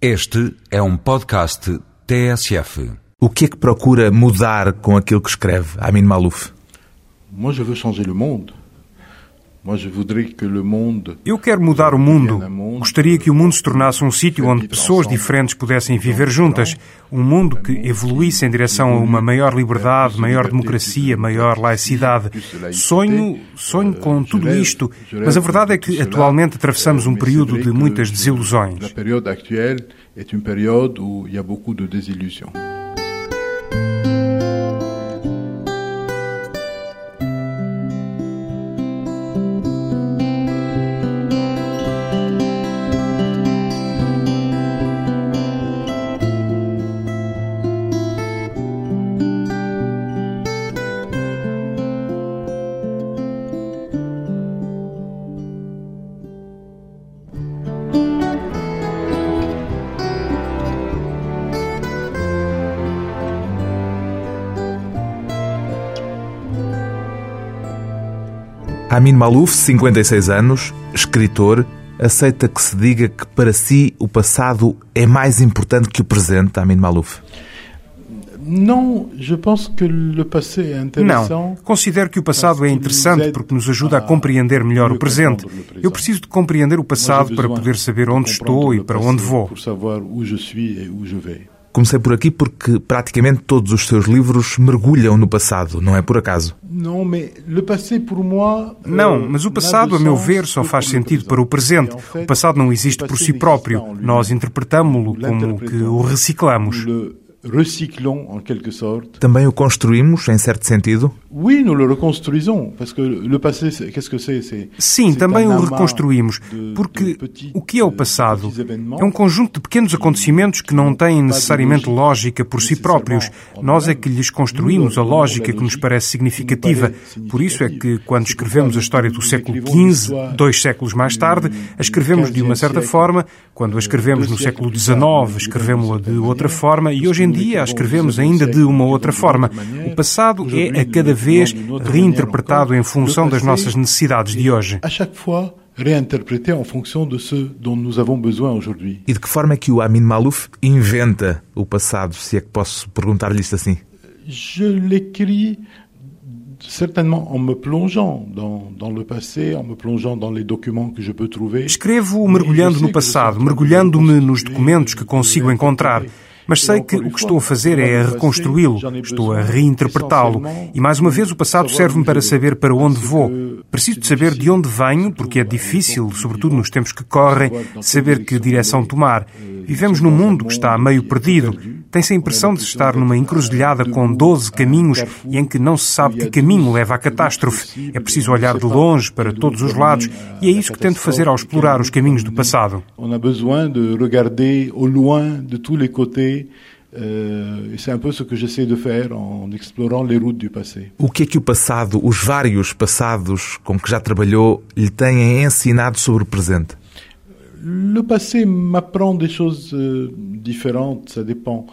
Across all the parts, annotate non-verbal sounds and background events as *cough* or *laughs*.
Este é um podcast TSF. O que é que procura mudar com aquilo que escreve Amin Malouf? Moi, je veux changer le monde. Moi, je voudrais que le monde. Eu quero mudar o mundo. Gostaria que o mundo se tornasse um sítio onde pessoas diferentes pudessem viver juntas. Um mundo que evoluísse em direção a uma maior liberdade, maior democracia, maior laicidade. Sonho, sonho com tudo isto, mas a verdade é que atualmente atravessamos um período de muitas desilusões. Amin Malouf, 56 anos, escritor, aceita que se diga que para si o passado é mais importante que o presente, Amin Malouf? Não, considero que o passado é interessante porque nos ajuda a compreender melhor o presente. Eu preciso de compreender o passado para poder saber onde estou e para onde vou. Comecei por aqui porque praticamente todos os seus livros mergulham no passado, não é por acaso. Euh, Não, mas o n'a passado, a meu ver, só faz sentido para o presente. O passado não existe por si próprio. Nós interpretamo-lo como que o reciclamos. Também o construímos, em certo sentido? Oui, nous le reconstruisons parce que le passé, qu'est-ce que c'est Sim, também o reconstruímos, porque o que é o de passado? É um conjunto de pequenos acontecimentos que não têm necessariamente lógica por si próprios. Nós é que lhes construímos a lógica que nos parece significativa. Por isso é que, quando escrevemos a história do século XV, dois séculos mais tarde, a escrevemos de uma certa forma, quando a escrevemos no século XIX, escrevemos-la de outra forma e hoje em dia a escrevemos ainda de uma outra forma. O passado é a cada vez reinterpretado em função das nossas necessidades de hoje. réinterprété en fonction de ce dont nous avons besoin aujourd'hui. E de que forma é que o Amin Malouf inventa o passado, se é que posso perguntar-lhe isto assim? Je l'écris certainement en me plongeant dans, dans le passé, en me plongeant dans les documents que je peux trouver. Escrevo mergulhando no passado, mergulhando-me nos documentos que consigo encontrar. Mas sei que o que estou a fazer é a reconstruí-lo, estou a reinterpretá-lo. E mais uma vez o passado serve-me para saber para onde vou. Preciso de saber de onde venho, porque é difícil, sobretudo nos tempos que correm, saber que direção tomar. Vivemos num mundo que está meio perdido. Tem-se a impressão de estar numa encruzilhada com 12 caminhos e em que não se sabe que caminho leva à catástrofe. É preciso olhar de longe para todos os lados e é isso que tento fazer ao explorar os caminhos do passado. On a besoin de regarder au loin de tous les côtés. euh, et c'est un peu ce que j'essaie de faire en explorant les routes du passé. O que é que o passado, os vários passados com que já trabalhou, lhe têm ensinado sobre o presente? Le passé m'apprend des choses euh, différentes, ça dépend.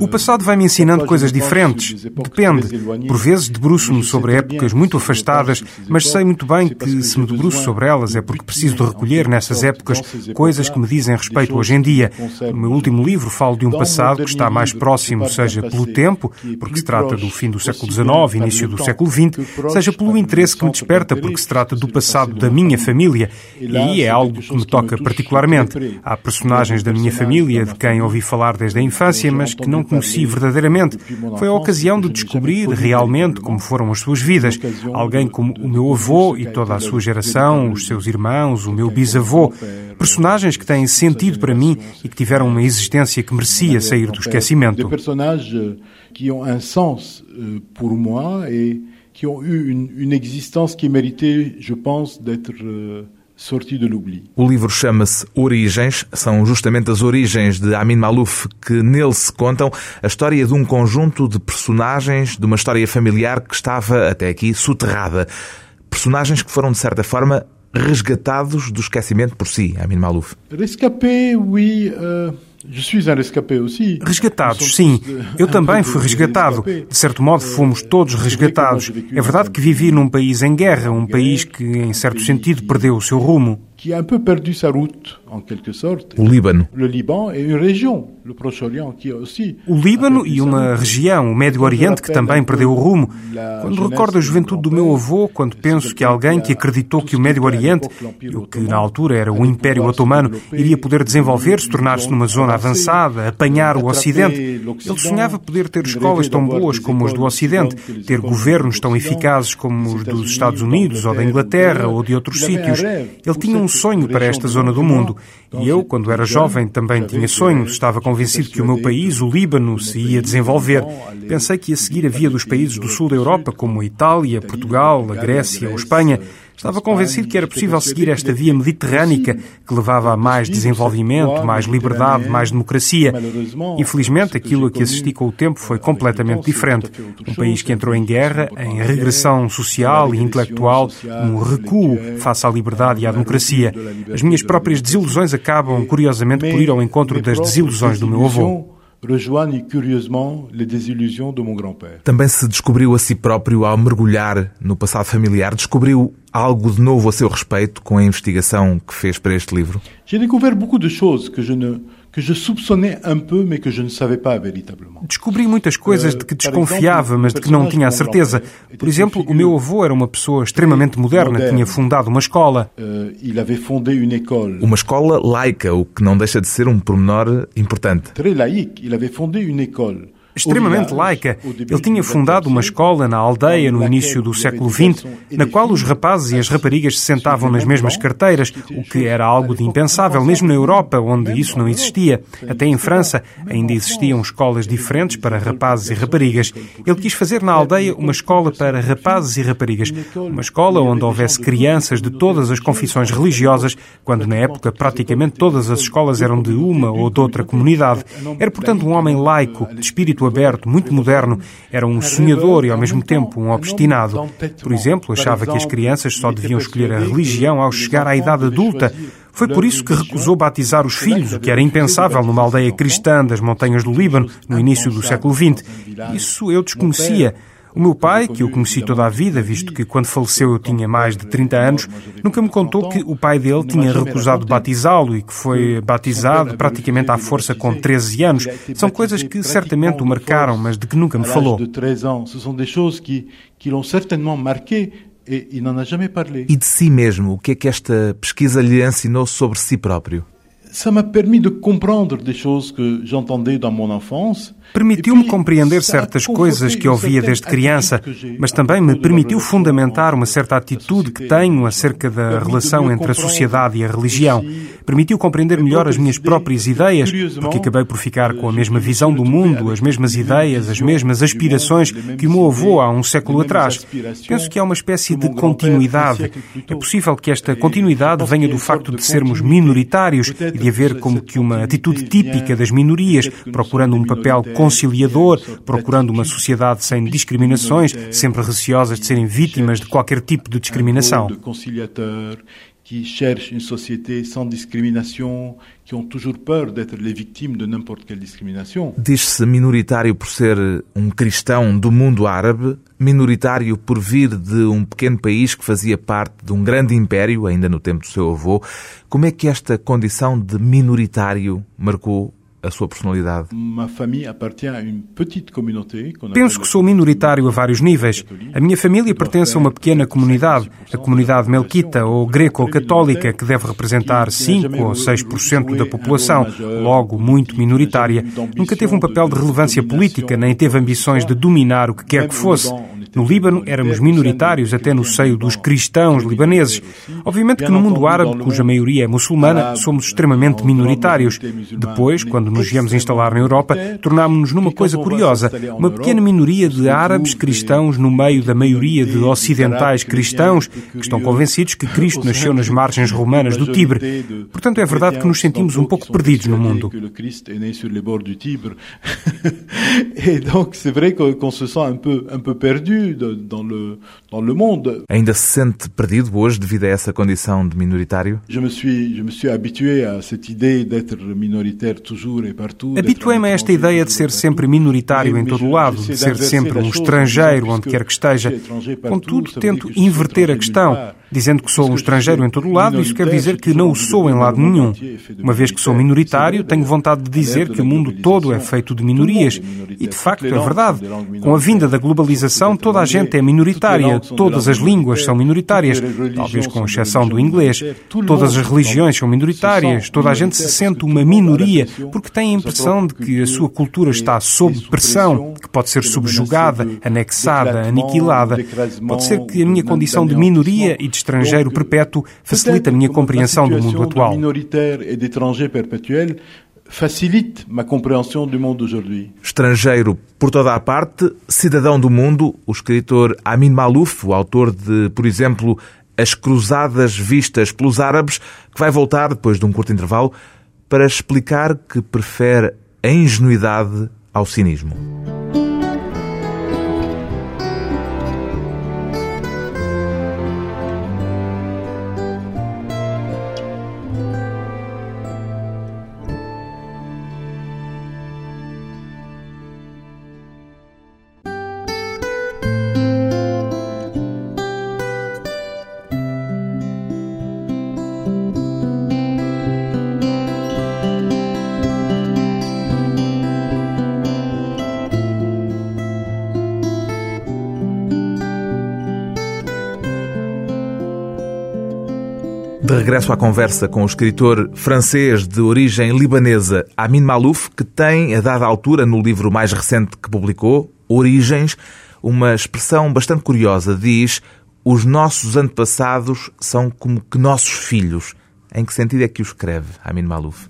O passado vai-me ensinando coisas diferentes. Depende. Por vezes debruço-me sobre épocas muito afastadas, mas sei muito bem que se me debruço sobre elas é porque preciso de recolher nessas épocas coisas que me dizem respeito hoje em dia. No meu último livro falo de um passado que está mais próximo, seja pelo tempo, porque se trata do fim do século XIX, início do século XX, seja pelo interesse que me desperta, porque se trata do passado da minha família. E é algo que me toca particularmente. Há personagens da minha família de quem ouvi falar desde a infância, mas que não conheci verdadeiramente. Foi a ocasião de descobrir realmente como foram as suas vidas. Alguém como o meu avô e toda a sua geração, os seus irmãos, o meu bisavô. Personagens que têm sentido para mim e que tiveram uma existência que merecia sair do esquecimento. qui ont un sens euh, pour moi et qui ont eu une, une existence qui méritait, je pense, d'être euh, sortie de l'oubli. O livro chama-se Origens, são justamente as origens de Amin Malouf que nele se contam a história de um conjunto de personagens de uma história familiar que estava até aqui soterrada. Personagens que foram, de certa forma, resgatados do esquecimento por si, Amin Malouf. Rescapé, oui. euh, Resgatados, sim. Eu também fui resgatado. De certo modo, fomos todos resgatados. É verdade que vivi num país em guerra, um país que, em certo sentido, perdeu o seu rumo. Qui a un peu perdu sa route, en quelque sorte. O Líbano. Une région, le Proche-Orient, qui aussi... O Líbano e uma região, o Médio Oriente, que também perdeu o rumo. Quando recordo a juventude do meu avô, quando penso que alguém que acreditou que o Médio Oriente, o que na altura era o Império Otomano, iria poder desenvolver-se, tornar-se numa zona avançada, apanhar o Ocidente, ele sonhava poder ter escolas tão boas como as do Ocidente, ter governos tão eficazes como os dos Estados Unidos ou da Inglaterra ou de outros sítios. Ele tinha um um sonho para esta zona do mundo. E eu, quando era jovem, também tinha sonhos. Estava convencido que o meu país, o Líbano, se ia desenvolver. Pensei que ia seguir a via dos países do sul da Europa, como a Itália, Portugal, a Grécia ou Espanha. Estava convencido que era possível seguir esta via mediterrânica que levava a mais desenvolvimento, mais liberdade, mais democracia. Infelizmente, aquilo a que assisti com o tempo foi completamente diferente. Um país que entrou em guerra, em regressão social e intelectual, um recuo face à liberdade e à democracia. As minhas próprias desilusões acabam, curiosamente, por ir ao encontro das desilusões do meu avô rejoignent curieusement les désillusions de mon grand-père. Também se descobriu a si próprio ao mergulhar no passado familiar, descobriu algo de novo a seu respeito com a investigação que fez para este livro? J'ai découvert beaucoup de choses que je ne que je soupçonnais un peu, mais que je ne savais pas véritablement. Descobri muitas coisas de que desconfiava, mas de que não tinha a certeza. Por exemplo, o meu avô era uma pessoa extremamente moderna, tinha fundado uma escola. Euh, il avait fondé une école. Uma escola laica, o que não deixa de ser um pormenor importante. Très laïque, il avait fondé une école extremamente laica. Ele tinha fundado uma escola na aldeia no início do século XX, na qual os rapazes e as raparigas se sentavam nas mesmas carteiras, o que era algo de impensável, mesmo na Europa, onde isso não existia. Até em França ainda existiam escolas diferentes para rapazes e raparigas. Ele quis fazer na aldeia uma escola para rapazes e raparigas, uma escola onde houvesse crianças de todas as confissões religiosas, quando na época praticamente todas as escolas eram de uma ou de outra comunidade. Era, portanto, um homem laico, de espírito aberto, muito moderno. Era um sonhador e, ao mesmo tempo, um obstinado. Por exemplo, achava que as crianças só deviam escolher a religião ao chegar à idade adulta. Foi por isso que recusou batizar os filhos, o que era impensável numa aldeia cristã das montanhas do Líbano, no início do século XX. Isso eu desconhecia. O meu pai, que eu conheci toda a vida, visto que quando faleceu eu tinha mais de 30 anos, nunca me contou que o pai dele tinha recusado batizá-lo e que foi batizado praticamente à força com 13 anos. São coisas que certamente o marcaram, mas de que nunca me falou. E de si mesmo, o que é que esta pesquisa lhe ensinou sobre si próprio? Ça m'a permis de comprendre des choses que j'entendais dans mon enfance Permitiu-me compreender certas coisas que ouvia desde criança, mas também me permitiu fundamentar uma certa atitude que tenho acerca da relação entre a sociedade e a religião. Permitiu compreender melhor as minhas próprias ideias, porque acabei por ficar com a mesma visão do mundo, as mesmas ideias, as mesmas aspirações que o meu avô há um século atrás. Penso que há uma espécie de continuidade. É possível que esta continuidade venha do facto de sermos minoritários de haver como que uma atitude típica das minorias, procurando um papel conciliador, procurando uma sociedade sem discriminações, sempre receosas de serem vítimas de qualquer tipo de discriminação. Qui cherchent une société sans discrimination, qui ont toujours peur d'être les victimes de n'importe quelle discrimination. Diz-se minoritário por ser um cristão do mundo árabe, minoritário por vir de um pequeno país que fazia parte de um grande império, ainda no tempo do seu avô. Como é que esta condição de minoritário marcou a sua personalidade? Penso que sou minoritário a vários níveis. A minha família pertence a uma pequena comunidade, a comunidade melquita ou greco-católica, que deve representar 5 ou 6% da população, logo muito minoritária. Nunca teve um papel de relevância política, nem teve ambições de dominar o que quer que fosse. No Líbano éramos minoritários até no seio dos cristãos libaneses. Obviamente que no mundo árabe, cuja maioria é muçulmana, somos extremamente minoritários. Depois, quando nos viemos instalar na Europa, tornámos-nos numa coisa curiosa. Uma pequena minoria de árabes cristãos no meio da maioria de ocidentais cristãos que estão convencidos que Cristo *laughs* nasceu nas margens romanas do Tibre. Portanto, é verdade que nos sentimos um pouco perdidos no mundo. *laughs* Et donc, c'est vrai qu'on se sent un peu, un peu perdu vécu dans le dans le monde. Ainda se sente perdido hoje devido a essa condição de minoritário? Je me suis je me suis habitué à cette idée d'être minoritaire toujours et partout. Habituei-me a esta ideia de ser sempre minoritário em todo o lado, de ser sempre um estrangeiro onde quer que esteja. Contudo, tento inverter a questão, dizendo que sou um estrangeiro em todo lado, isso quer dizer que não o sou em lado nenhum. Uma vez que sou minoritário, tenho vontade de dizer que o mundo todo é feito de minorias. E de facto é verdade. Com a vinda da globalização, toda a gente é minoritária, todas as línguas são minoritárias, talvez com exceção do inglês. Todas as religiões são minoritárias, toda a gente se sente uma minoria porque tem a impressão de que a sua cultura está sob pressão, que pode ser subjugada, anexada, aniquilada. Pode ser que a minha condição de minoria e de estrangeiro perpétuo facilite a minha compreensão do mundo atual facilite ma compréhension du monde d'aujourd'hui. Estrangeiro por toda a parte, cidadão do mundo, o escritor Amin Malouf, o autor de, por exemplo, As Cruzadas Vistas pelos Árabes, que vai voltar depois de um curto intervalo para explicar que prefere a ingenuidade ao cinismo. Regresso à conversa com o escritor francês de origem libanesa Amin Malouf, que tem, a dada altura, no livro mais recente que publicou, Origens, uma expressão bastante curiosa. Diz: Os nossos antepassados são como que nossos filhos. Em que sentido é que o escreve, Amin Malouf?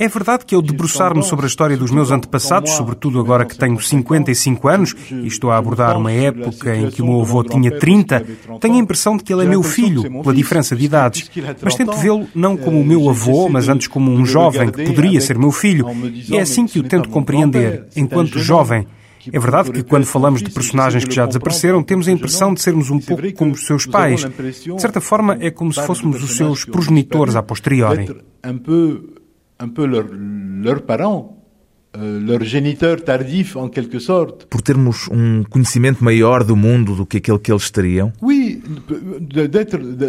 É verdade que ao debruçar-me sobre a história dos meus antepassados, sobretudo agora que tenho 55 anos e estou a abordar uma época em que o meu avô tinha 30, tenho a impressão de que ele é meu filho, pela diferença de idades. Mas tento vê-lo não como o meu avô, mas antes como um jovem que poderia ser meu filho. É assim que o tento compreender, enquanto jovem. É verdade que quando falamos de personagens que já desapareceram, temos a impressão de sermos um pouco como os seus pais. De certa forma, é como se fôssemos os seus progenitores a posteriori. Un peu leur, leur parent, euh, Por termos um conhecimento maior do mundo do que aquele que eles teriam? Oui,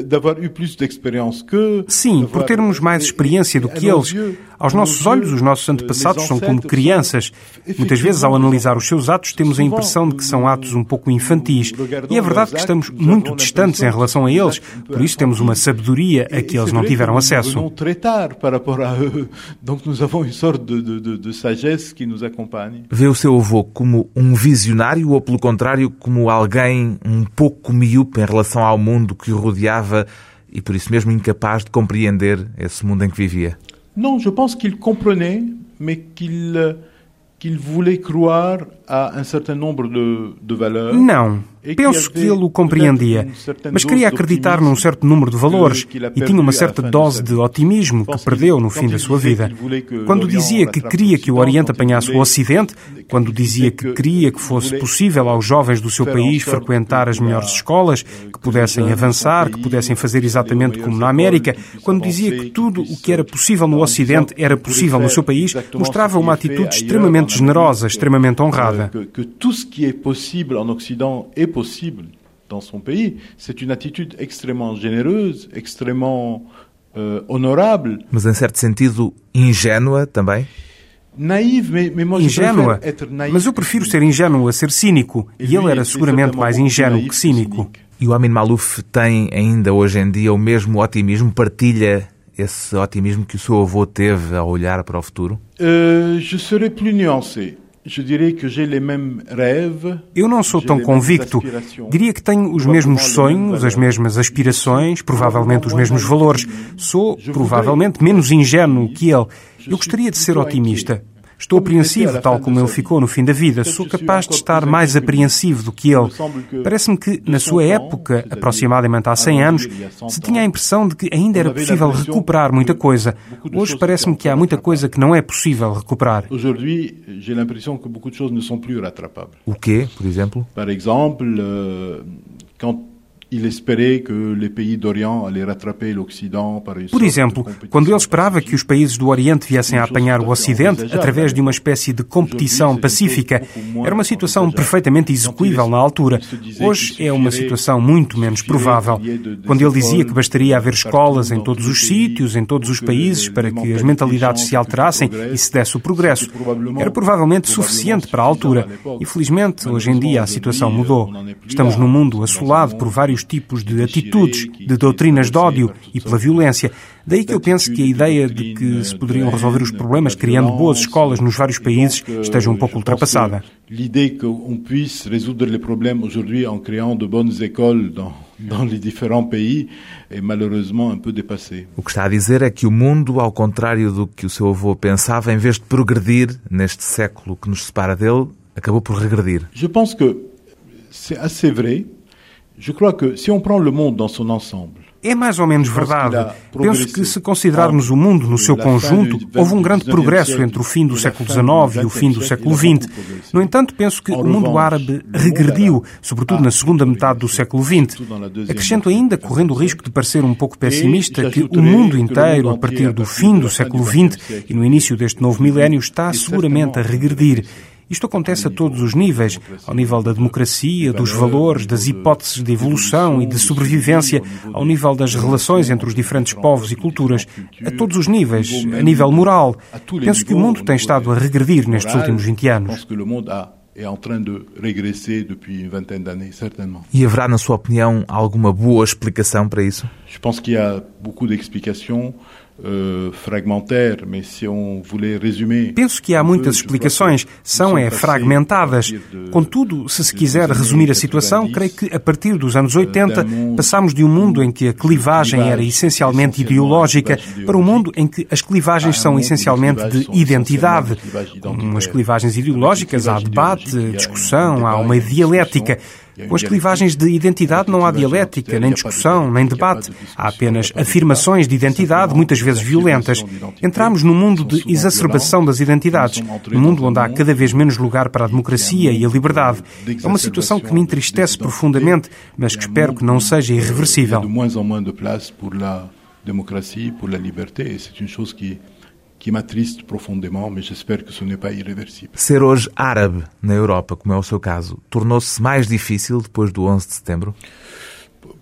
d'avoir eu plus d'expérience que... Sim, por termos mais experiência do que eles. Aos nossos olhos, os nossos antepassados são como crianças. Muitas vezes, ao analisar os seus atos, temos a impressão de que são atos um pouco infantis. E é verdade que estamos muito distantes em relação a eles, por isso temos uma sabedoria a que eles não tiveram acesso. Vê o seu avô como um visionário ou, pelo contrário, como alguém um pouco miúpe em relação ao mundo que o rodeava e por isso mesmo incapaz de compreender esse mundo em que vivia? Non, je pense qu'il comprenait, mais qu'il euh, qu'il voulait croire à un certain nombre de, de valeurs. Non. Penso que ele o compreendia, mas queria acreditar num certo número de valores e tinha uma certa dose de otimismo que perdeu no fim da sua vida. Quando dizia que queria que o Oriente apanhasse o Ocidente, quando dizia que queria que fosse possível aos jovens do seu país frequentar as melhores escolas, que pudessem avançar, que pudessem fazer exatamente como na América, quando dizia que tudo o que era possível no Ocidente era possível no seu país, mostrava uma atitude extremamente generosa, extremamente honrada. Que tudo o que é possível no Ocidente possible dans son pays. C'est une attitude extrêmement généreuse, extrêmement euh, honorable. Mas em certo sentido ingênua também? Naive, mais, mais moi ingênua, mas eu prefiro ser ingênuo a ser cínico, e ele era seguramente mais ingênuo que cínico. E o Amin Malouf tem ainda hoje em dia o mesmo otimismo, partilha esse otimismo que o seu avô teve ao olhar para o futuro? Uh, je serais plus nuancé. Eu não sou tão convicto. Diria que tenho os mesmos sonhos, as mesmas aspirações, provavelmente os mesmos valores. Sou provavelmente menos ingênuo que ele. Eu gostaria de ser otimista. Estou apreensivo, tal como ele ficou no fim da vida. Sou capaz de estar mais apreensivo do que ele. Parece-me que, na sua época, aproximadamente há 100 anos, se tinha a impressão de que ainda era possível recuperar muita coisa. Hoje parece-me que há muita coisa que não é possível recuperar. O quê, por exemplo? Par exemple, euh, quand por exemplo, quando ele esperava que os países do Oriente viessem a apanhar o Ocidente através de uma espécie de competição pacífica, era uma situação perfeitamente execuível na altura. Hoje é uma situação muito menos provável. Quando ele dizia que bastaria haver escolas em todos os sítios, em todos os países, para que as mentalidades se alterassem e se desse o progresso, era provavelmente suficiente para a altura. E felizmente, hoje em dia, a situação mudou. Estamos num mundo assolado por vários vários tipos de atitudes, de doutrinas de ódio e pela violência. Daí que eu penso que a ideia de que se poderiam resolver os problemas criando boas escolas nos vários países esteja um pouco ultrapassada. L'idée qu'on puisse résoudre les problèmes aujourd'hui en créant de bonnes écoles dans dans les différents pays est malheureusement un peu dépassé. O que está a dizer é que o mundo, ao contrário do que o seu avô pensava, em vez de progredir neste século que nos separa dele, acabou por regredir. Je pense que c'est assez vrai. Je crois que si on prend le monde dans son ensemble, é mais ou menos verdade. Penso que, se considerarmos o mundo no seu conjunto, houve um grande progresso entre o fim do século XIX e o fim do século XX. No entanto, penso que o mundo árabe regrediu, sobretudo na segunda metade do século XX. Acrescento ainda, correndo o risco de parecer um pouco pessimista, que o mundo inteiro, a partir do fim do século XX e no início deste novo milénio, está seguramente a regredir. Isto acontece a todos os níveis, ao nível da democracia, dos valores, das hipóteses de evolução e de sobrevivência, ao nível das relações entre os diferentes povos e culturas, a todos os níveis, a nível moral. Penso que o mundo tem estado a regredir nestes últimos 20 anos. E haverá, na sua opinião, alguma boa explicação para isso? Eu penso que há beaucoup d'explications. Euh, Penso que há muitas explicações, são é fragmentadas. Contudo, se se quiser resumir a situação, creio que a partir dos anos 80 passámos de um mundo em que a clivagem era essencialmente ideológica para um mundo em que as clivagens são essencialmente de identidade. Com as clivagens ideológicas há debate, discussão, há uma dialética. Com as clivagens de identidade não há dialética, nem discussão, nem debate. Há apenas afirmações de identidade, muitas vezes violentas. Entramos num mundo de exacerbação das identidades, num mundo onde há cada vez menos lugar para a democracia e a liberdade. É uma situação que me entristece profundamente, mas que espero que não seja irreversível. democracia, por la liberté, c'est une chose qui que m'attriste profondément, mas espero que isso não é irreversível. Ser hoje árabe na Europa, como é o seu caso, tornou-se mais difícil depois do 11 de setembro?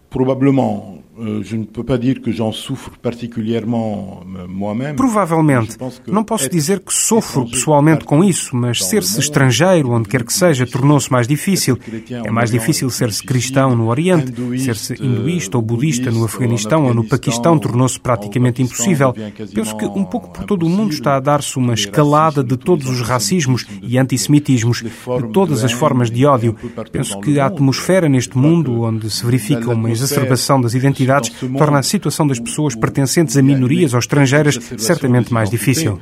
Provavelmente. Euh, je ne peux pas dire que j'en souffre particulièrement euh, moi-même. Provavelmente. Não posso dizer que sofro pessoalmente com isso, mas ser-se estrangeiro, onde quer que seja, tornou-se mais difícil. É mais difícil ser-se cristão no Oriente, ser-se hinduísta ou budista no Afeganistão ou no Paquistão tornou-se praticamente impossível. Penso que um pouco por todo o mundo está a dar-se uma escalada de todos os racismos e antissemitismos, de todas as formas de ódio. Penso que a atmosfera neste mundo, onde se verifica uma exacerbação das identidades, identidades torna a situação das pessoas pertencentes a minorias ou estrangeiras certamente mais difícil.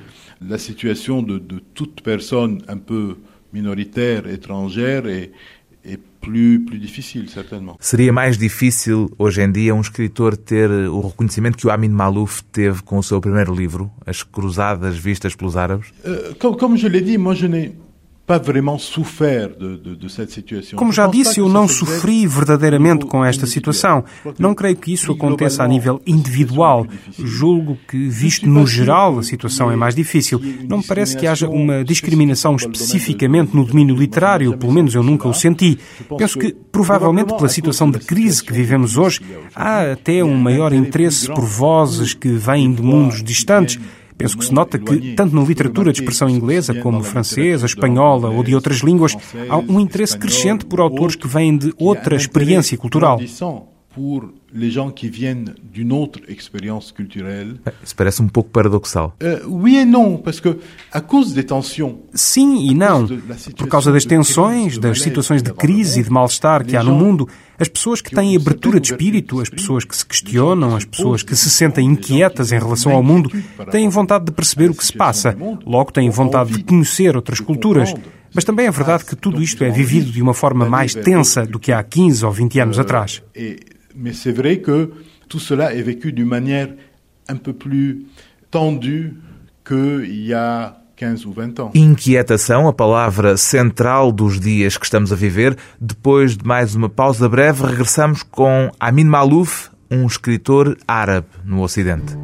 A situação de, de toute personne un peu minoritaire, étrangère, est, est plus, plus certainement. Seria mais difícil, hoje em dia, um escritor ter o reconhecimento que o Amin Malouf teve com o seu primeiro livro, As Cruzadas Vistas pelos Árabes? Uh, como, como je l'ai dit, moi je n'ai como já disse, eu não sofri verdadeiramente com esta situação. Não creio que isso aconteça a nível individual. Julgo que, visto no geral, a situação é mais difícil. Não me parece que haja uma discriminação especificamente no domínio literário, pelo menos eu nunca o senti. Penso que, provavelmente pela situação de crise que vivemos hoje, há até um maior interesse por vozes que vêm de mundos distantes Penso que se nota que, tanto na literatura de expressão inglesa como francesa, espanhola ou de outras línguas, há um interesse crescente por autores que vêm de outra experiência cultural. Les gens qui viennent d'une autre expérience culturelle. Isso parece um pouco paradoxal. Uh, oui et non, parce que à cause des tensions. Sim e não. Por causa das tensões, das situações de crise e de mal-estar que há no mundo, as pessoas que têm abertura de espírito, as pessoas que se questionam, as pessoas que se sentem inquietas em relação ao mundo, têm vontade de perceber o que se passa, logo têm vontade de conhecer outras culturas. Mas também é verdade que tudo isto é vivido de uma forma mais tensa do que há 15 ou 20 anos atrás. Mais c'est vrai que tout cela est vécu d'une manière un peu plus tendue qu'il y a 15 ou 20 ans. Inquietação, a palavra central dos dias que estamos a viver. Depois de mais uma pausa breve, regressamos com Amin Malouf, um escritor árabe no Ocidente.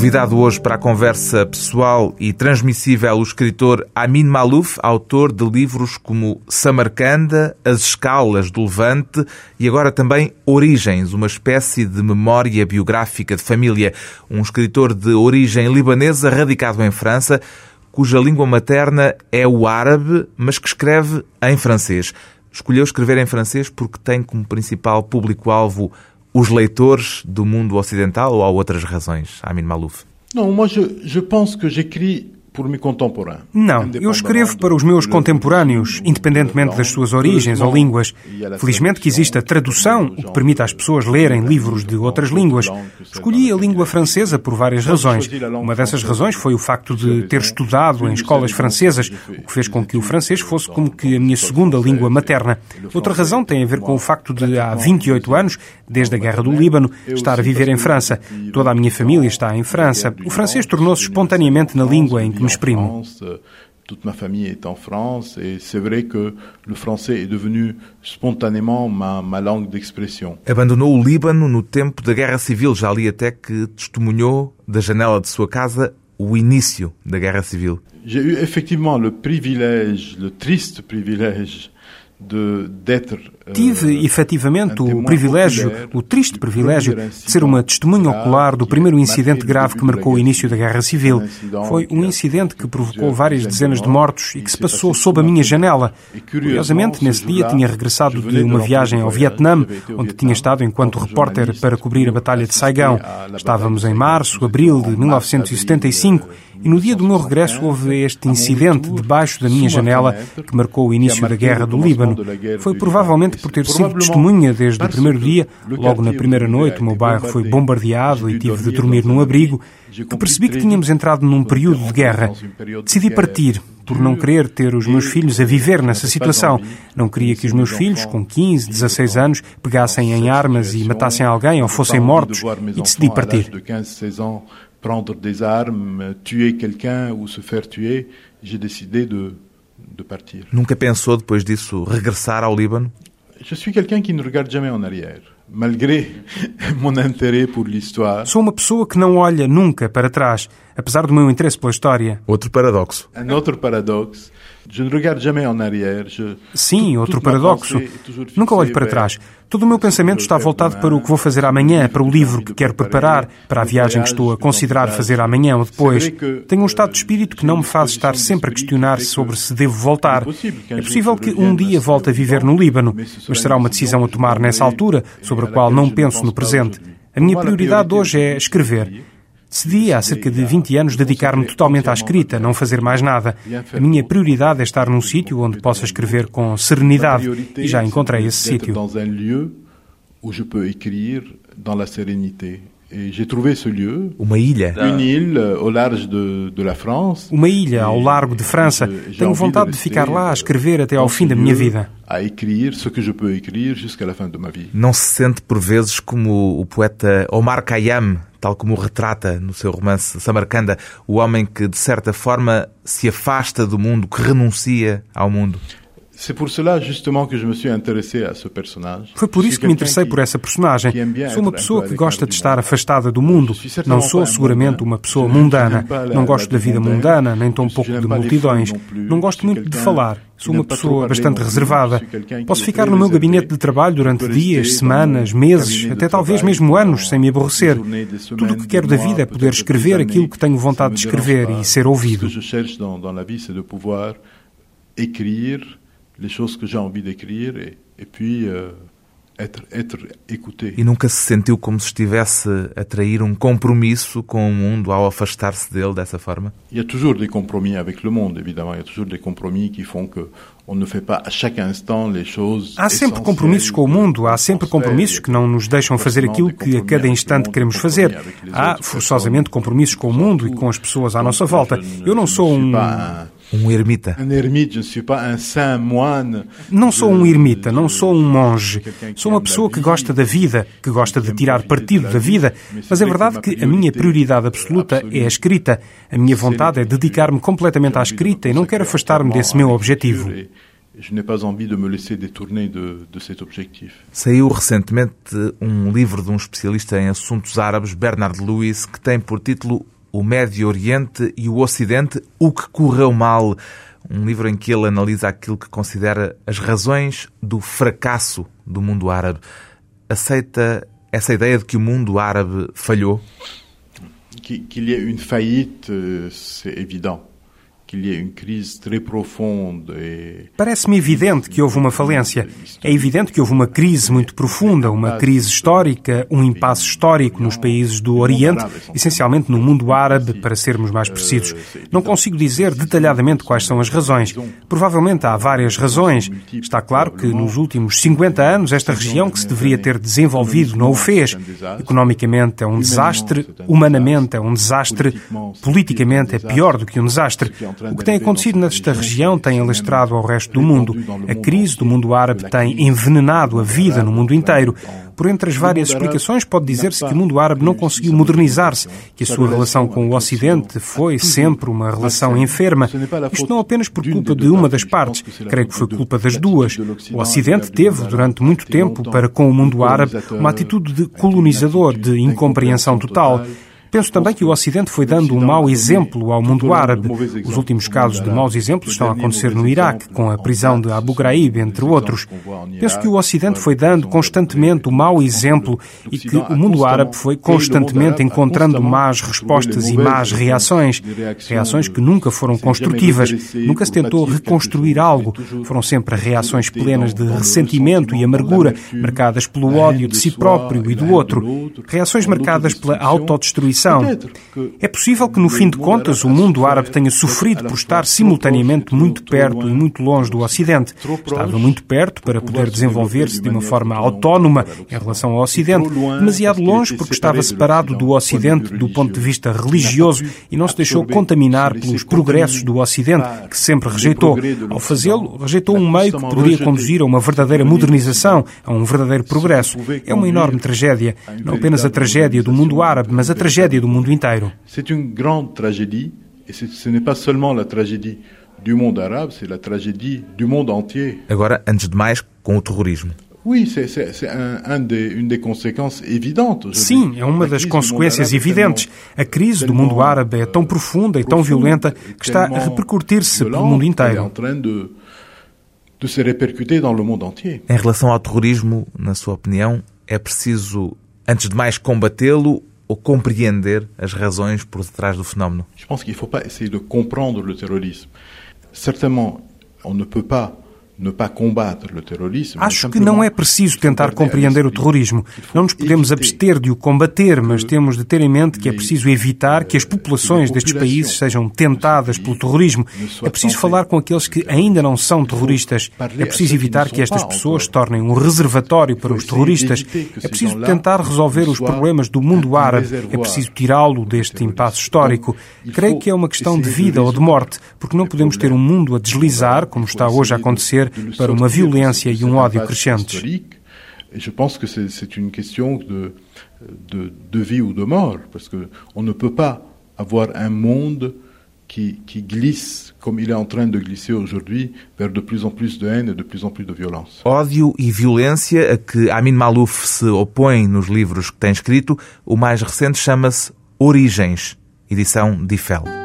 Convidado hoje para a conversa pessoal e transmissível o escritor Amin Malouf, autor de livros como Samarcanda, As Escalas do Levante e agora também Origens, uma espécie de memória biográfica de família. Um escritor de origem libanesa radicado em França, cuja língua materna é o árabe, mas que escreve em francês. Escolheu escrever em francês porque tem como principal público-alvo os leitores do mundo ocidental ou há outras razões, Amin Malouf? Não, moi je, je pense que j'écris não, eu escrevo para os meus contemporâneos, independentemente das suas origens ou línguas. Felizmente que existe a tradução, o que permite às pessoas lerem livros de outras línguas. Escolhi a língua francesa por várias razões. Uma dessas razões foi o facto de ter estudado em escolas francesas, o que fez com que o francês fosse como que a minha segunda língua materna. Outra razão tem a ver com o facto de, há 28 anos, desde a Guerra do Líbano, estar a viver em França. Toda a minha família está em França. O francês tornou-se espontaneamente na língua em que me exprimo. Toute ma famille est en France et c'est vrai que le français est devenu spontanément ma, ma langue d'expression. Abandonou o Líbano no tempo da Guerra Civil. Já li até que testemunhou da janela de sua casa o início da Guerra Civil. J'ai eu effectivement le privilège, le triste privilège Tive euh, efetivamente o privilégio, o triste privilégio, de ser uma testemunha ocular do primeiro incidente grave que marcou o início da Guerra Civil. Foi um incidente que provocou várias dezenas de mortos e que se passou sob a minha janela. Curiosamente, nesse dia tinha regressado de uma viagem ao Vietnã, onde tinha estado enquanto repórter para cobrir a Batalha de Saigão. Estávamos em março, abril de 1975 e no dia do meu regresso houve este incidente debaixo da minha janela que marcou o início da guerra do Líbano. Foi provavelmente por ter sido testemunha desde o primeiro dia, logo na primeira noite, o meu bairro foi bombardeado e tive de dormir num abrigo, que percebi que tínhamos entrado num período de guerra. Decidi partir, por não querer ter os meus filhos a viver nessa situação. Não queria que os meus filhos, com 15, 16 anos, pegassem em armas e matassem alguém ou fossem mortos, e decidi partir prendre des armes, tuer quelqu'un ou se faire tuer, j'ai décidé de, de partir. Nunca pensou depois disso regressar ao Líbano? Je suis quelqu'un qui ne regarde jamais en arrière. Malgré *laughs* mon intérêt pour l'histoire. Sou uma pessoa que não olha nunca para trás, apesar do meu interesse pela história. Outro paradoxo. Um outro paradoxo. Sim, outro paradoxo. Nunca olho para trás. Todo o meu pensamento está voltado para o que vou fazer amanhã, para o livro que quero preparar, para a viagem que estou a considerar fazer amanhã ou depois. Tenho um estado de espírito que não me faz estar sempre a questionar sobre se devo voltar. É possível que um dia volte a viver no Líbano, mas será uma decisão a tomar nessa altura, sobre a qual não penso no presente. A minha prioridade hoje é escrever. Decidi há cerca de 20 anos dedicar-me totalmente à escrita, não fazer mais nada. A minha prioridade é estar num sítio onde possa escrever com serenidade e já encontrei esse sítio. Uma ilha. Uma ilha ao largo de França. Tenho vontade de ficar lá a escrever até ao fim da minha vida. Não se sente por vezes como o poeta Omar Khayyam tal como o retrata no seu romance Samarcanda, o homem que, de certa forma, se afasta do mundo, que renuncia ao mundo. Foi por isso que me interessei por essa personagem. Sou uma pessoa que gosta de estar afastada do mundo. Não sou seguramente uma pessoa mundana. Não gosto da vida mundana, nem tão pouco de multidões. Não gosto muito de falar. Sou uma pessoa bastante reservada. Posso ficar no meu gabinete de trabalho durante dias, semanas, meses, até talvez mesmo anos, sem me aborrecer. Tudo o que quero da vida é poder escrever aquilo que tenho vontade de escrever e ser ouvido les choses que j'ai envie d'écrire et, et puis euh, être, être écouté. E nunca se sentiu como se estivesse a trair um compromisso com o mundo ao afastar-se dele dessa forma? Il y a toujours des compromis avec le monde, évidemment. Il y a toujours des compromis qui font que on ne fait pas à chaque instant les choses Há sempre compromissos com o mundo, há sempre compromissos que não nos deixam fazer aquilo que a cada instante queremos fazer. Há forçosamente compromissos com o mundo e com as pessoas à nossa volta. Eu não sou um um ermita. Não sou um ermita, não sou um monge. Sou uma pessoa que gosta da vida, que gosta de tirar partido da vida, mas é verdade que a minha prioridade absoluta é a escrita. A minha vontade é dedicar-me completamente à escrita e não quero afastar-me desse meu objetivo. Je n'ai pas envie de me laisser détourner de, de cet objectif. Saiu recentemente um livro de um especialista em assuntos árabes, Bernard Lewis, que tem por título o Médio Oriente e o Ocidente, o que correu mal. Um livro em que ele analisa aquilo que considera as razões do fracasso do mundo árabe. Aceita essa ideia de que o mundo árabe falhou? Qu'il y ait une faillite, c'est évident. Parece-me evidente que houve uma falência. É evidente que houve uma crise muito profunda, uma crise histórica, um impasse histórico nos países do Oriente, essencialmente no mundo árabe, para sermos mais precisos. Não consigo dizer detalhadamente quais são as razões. Provavelmente há várias razões. Está claro que nos últimos 50 anos esta região que se deveria ter desenvolvido não o fez. Economicamente é um desastre, humanamente é um desastre, politicamente é pior do que um desastre. O que tem acontecido nesta região tem alastrado ao resto do mundo. A crise do mundo árabe tem envenenado a vida no mundo inteiro. Por entre as várias explicações, pode dizer-se que o mundo árabe não conseguiu modernizar-se, que a sua relação com o Ocidente foi sempre uma relação enferma. Isto não apenas por culpa de uma das partes, creio que foi culpa das duas. O Ocidente teve, durante muito tempo, para com o mundo árabe, uma atitude de colonizador, de incompreensão total. Penso também que o Ocidente foi dando um mau exemplo ao mundo árabe. Os últimos casos de maus exemplos estão a acontecer no Iraque, com a prisão de Abu Ghraib, entre outros. Penso que o Ocidente foi dando constantemente o mau exemplo e que o mundo árabe foi constantemente encontrando más respostas e más reações. Reações que nunca foram construtivas. Nunca se tentou reconstruir algo. Foram sempre reações plenas de ressentimento e amargura, marcadas pelo ódio de si próprio e do outro. Reações marcadas pela autodestruição é possível que, no fim de contas, o mundo árabe tenha sofrido por estar simultaneamente muito perto e muito longe do Ocidente. Estava muito perto para poder desenvolver-se de uma forma autónoma em relação ao Ocidente, demasiado longe porque estava separado do Ocidente do ponto de vista religioso e não se deixou contaminar pelos progressos do Ocidente, que sempre rejeitou. Ao fazê-lo, rejeitou um meio que poderia conduzir a uma verdadeira modernização, a um verdadeiro progresso. É uma enorme tragédia. Não apenas a tragédia do mundo árabe, mas a tragédia tragédia do mundo inteiro. C'est une grande tragédie, et ce n'est pas seulement la tragédie du monde arabe, c'est la tragédie du monde entier. Agora, antes de mais, com o terrorismo. Sim, é uma das consequências evidentes. A crise do mundo árabe é tão profunda e tão violenta que está a repercutir-se pelo mundo inteiro. Em relação ao terrorismo, na sua opinião, é preciso, antes de mais, combatê-lo ou compreender as razões por detrás do fenómeno? Je pense qu'il ne faut pas essayer de comprendre le terrorisme. Certainement, on ne peut pas Acho que não é preciso tentar compreender o terrorismo. Não nos podemos abster de o combater, mas temos de ter em mente que é preciso evitar que as populações destes países sejam tentadas pelo terrorismo. É preciso falar com aqueles que ainda não são terroristas. É preciso evitar que estas pessoas se tornem um reservatório para os terroristas. É preciso tentar resolver os problemas do mundo árabe. É preciso tirá-lo deste impasse histórico. Creio que é uma questão de vida ou de morte, porque não podemos ter um mundo a deslizar, como está hoje a acontecer, para uma violência e um ódio crescentes. Je pense que c'est une question de, de, de, vie ou de mort, parce qu'on ne peut pas avoir un monde qui, qui, glisse, comme il est en train de glisser aujourd'hui, vers de plus en plus de haine et de plus en plus de violence. Ódio e violência a que Amin Malouf se opõe nos livros que tem escrito, o mais recente chama-se Origens, edição Diffel.